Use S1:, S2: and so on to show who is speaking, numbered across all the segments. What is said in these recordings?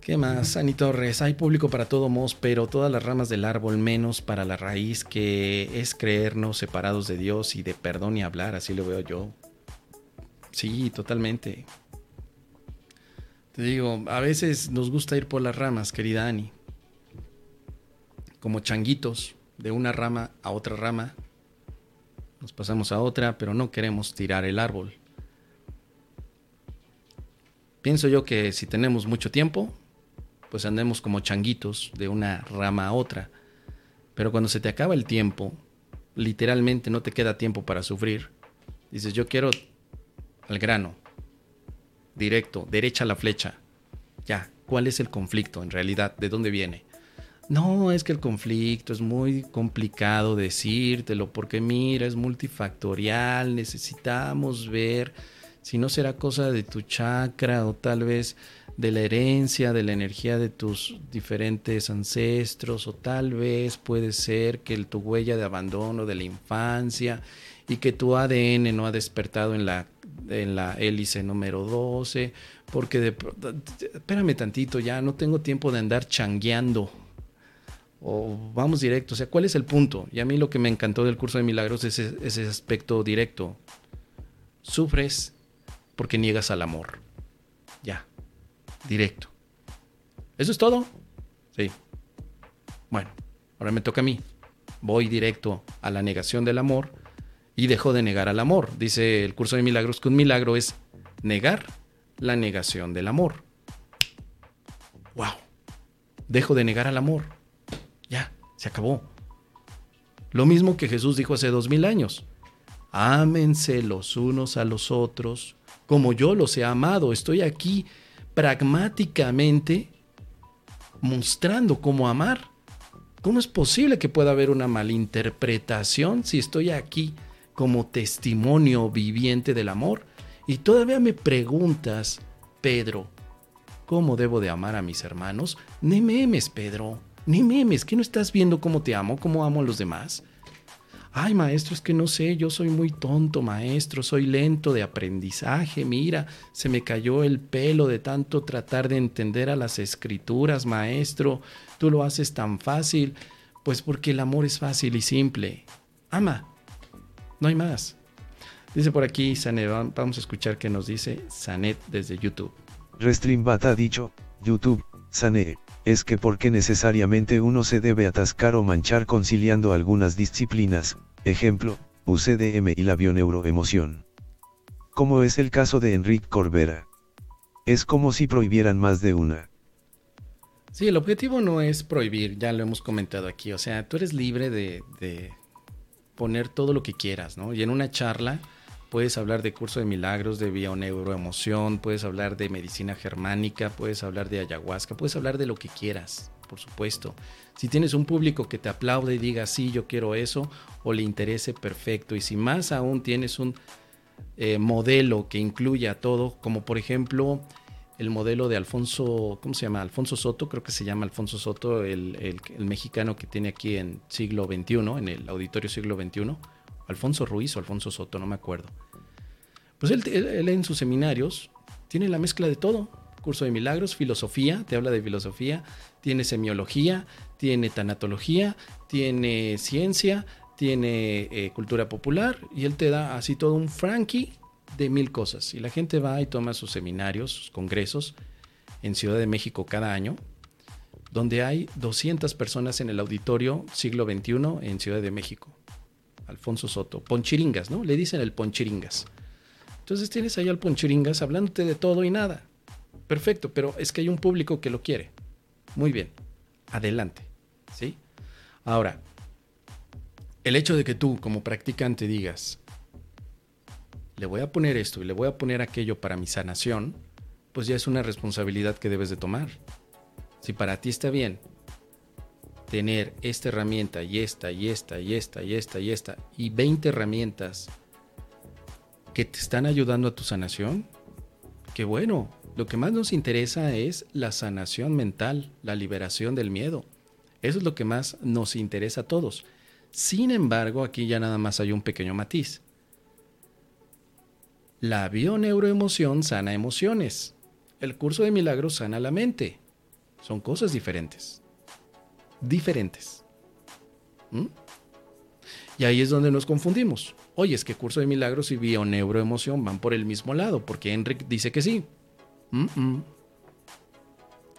S1: ¿Qué más, Ani Torres? Hay público para todo mos, pero todas las ramas del árbol menos para la raíz, que es creernos separados de Dios y de perdón y hablar, así lo veo yo. Sí, totalmente. Te digo, a veces nos gusta ir por las ramas, querida Ani. Como changuitos, de una rama a otra rama. Nos pasamos a otra, pero no queremos tirar el árbol. Pienso yo que si tenemos mucho tiempo, pues andemos como changuitos de una rama a otra. Pero cuando se te acaba el tiempo, literalmente no te queda tiempo para sufrir. Dices, yo quiero al grano, directo, derecha a la flecha. Ya, ¿cuál es el conflicto en realidad? ¿De dónde viene? No, es que el conflicto es muy complicado decírtelo porque mira, es multifactorial, necesitamos ver si no será cosa de tu chakra o tal vez de la herencia, de la energía de tus diferentes ancestros, o tal vez puede ser que tu huella de abandono de la infancia y que tu ADN no ha despertado en la, en la hélice número 12, porque de, espérame tantito, ya no tengo tiempo de andar changueando. O vamos directo, o sea, ¿cuál es el punto? Y a mí lo que me encantó del curso de milagros es ese, aspecto directo. Sufres porque niegas al amor. Ya, directo. ¿Eso es todo? Sí. Bueno, ahora me toca a mí. Voy directo a la negación del amor y dejo de negar al amor. Dice el curso de milagros que un milagro es negar la negación del amor. ¡Wow! Dejo de negar al amor. Ya, se acabó. Lo mismo que Jesús dijo hace dos mil años. Ámense los unos a los otros como yo los he amado. Estoy aquí pragmáticamente mostrando cómo amar. ¿Cómo es posible que pueda haber una malinterpretación si estoy aquí como testimonio viviente del amor? Y todavía me preguntas, Pedro, ¿cómo debo de amar a mis hermanos? Ni memes, Pedro, ni memes, que no estás viendo cómo te amo, cómo amo a los demás. Ay, maestro, es que no sé, yo soy muy tonto, maestro, soy lento de aprendizaje, mira, se me cayó el pelo de tanto tratar de entender a las escrituras, maestro, tú lo haces tan fácil, pues porque el amor es fácil y simple. Ama, no hay más. Dice por aquí Sanet, vamos a escuchar qué nos dice Sanet desde YouTube.
S2: Restreambat ha dicho, YouTube, Sanet, es que porque necesariamente uno se debe atascar o manchar conciliando algunas disciplinas, ejemplo, UCDM y la bioneuroemoción. Como es el caso de Enrique Corbera. Es como si prohibieran más de una.
S1: Sí, el objetivo no es prohibir, ya lo hemos comentado aquí, o sea, tú eres libre de, de poner todo lo que quieras, ¿no? Y en una charla puedes hablar de curso de milagros, de bioneuroemoción, puedes hablar de medicina germánica, puedes hablar de ayahuasca, puedes hablar de lo que quieras, por supuesto. Si tienes un público que te aplaude y diga, sí, yo quiero eso, o le interese, perfecto. Y si más aún tienes un eh, modelo que incluya todo, como por ejemplo el modelo de Alfonso, ¿cómo se llama? Alfonso Soto, creo que se llama Alfonso Soto, el, el mexicano que tiene aquí en siglo XXI, en el auditorio siglo XXI Alfonso Ruiz o Alfonso Soto, no me acuerdo. Pues él, en sus seminarios tiene la mezcla de todo. Curso de milagros, filosofía, te habla de filosofía, tiene semiología, tiene tanatología, tiene ciencia, tiene eh, cultura popular y él te da así todo un frankie de mil cosas. Y la gente va y toma sus seminarios, sus congresos en Ciudad de México cada año, donde hay 200 personas en el auditorio siglo XXI en Ciudad de México. Alfonso Soto, Ponchiringas, ¿no? Le dicen el Ponchiringas. Entonces tienes ahí al Ponchiringas hablándote de todo y nada. Perfecto, pero es que hay un público que lo quiere. Muy bien, adelante, ¿sí? Ahora, el hecho de que tú como practicante digas, le voy a poner esto y le voy a poner aquello para mi sanación, pues ya es una responsabilidad que debes de tomar. Si para ti está bien tener esta herramienta y esta y esta y esta y esta y esta y 20 herramientas que te están ayudando a tu sanación, qué bueno. Lo que más nos interesa es la sanación mental, la liberación del miedo. Eso es lo que más nos interesa a todos. Sin embargo, aquí ya nada más hay un pequeño matiz. La bioneuroemoción sana emociones. El curso de milagros sana la mente. Son cosas diferentes. Diferentes. ¿Mm? Y ahí es donde nos confundimos. Oye, es que curso de milagros y bioneuroemoción van por el mismo lado, porque Enric dice que sí.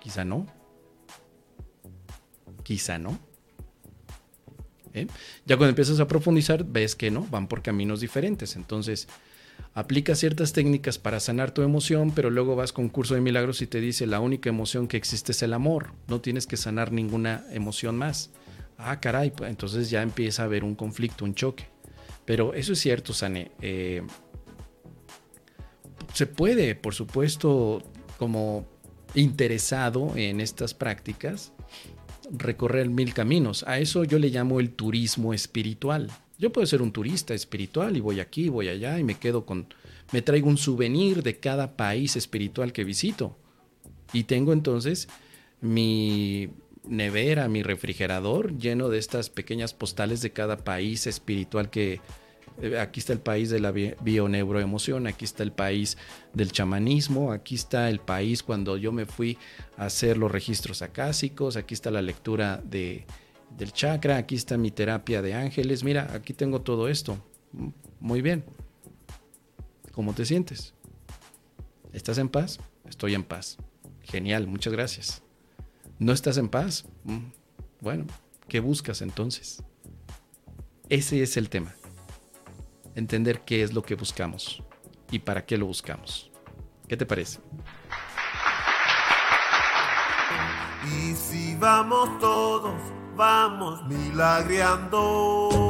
S1: Quizá no. Quizá no. ¿Eh? Ya cuando empiezas a profundizar, ves que no, van por caminos diferentes. Entonces, aplica ciertas técnicas para sanar tu emoción, pero luego vas con curso de milagros y te dice la única emoción que existe es el amor. No tienes que sanar ninguna emoción más. Ah, caray, pues entonces ya empieza a haber un conflicto, un choque. Pero eso es cierto, Sane. Eh, se puede, por supuesto, como interesado en estas prácticas, recorrer mil caminos. A eso yo le llamo el turismo espiritual. Yo puedo ser un turista espiritual y voy aquí, voy allá y me quedo con, me traigo un souvenir de cada país espiritual que visito. Y tengo entonces mi nevera, mi refrigerador lleno de estas pequeñas postales de cada país espiritual que, eh, aquí está el país de la bioneuroemoción, aquí está el país del chamanismo, aquí está el país cuando yo me fui a hacer los registros acásicos, aquí está la lectura de, del chakra, aquí está mi terapia de ángeles, mira, aquí tengo todo esto. Muy bien. ¿Cómo te sientes? ¿Estás en paz? Estoy en paz. Genial, muchas gracias. ¿No estás en paz? Mm, bueno, ¿qué buscas entonces? Ese es el tema entender qué es lo que buscamos y para qué lo buscamos. ¿Qué te parece?
S3: Y si vamos todos, vamos milagreando.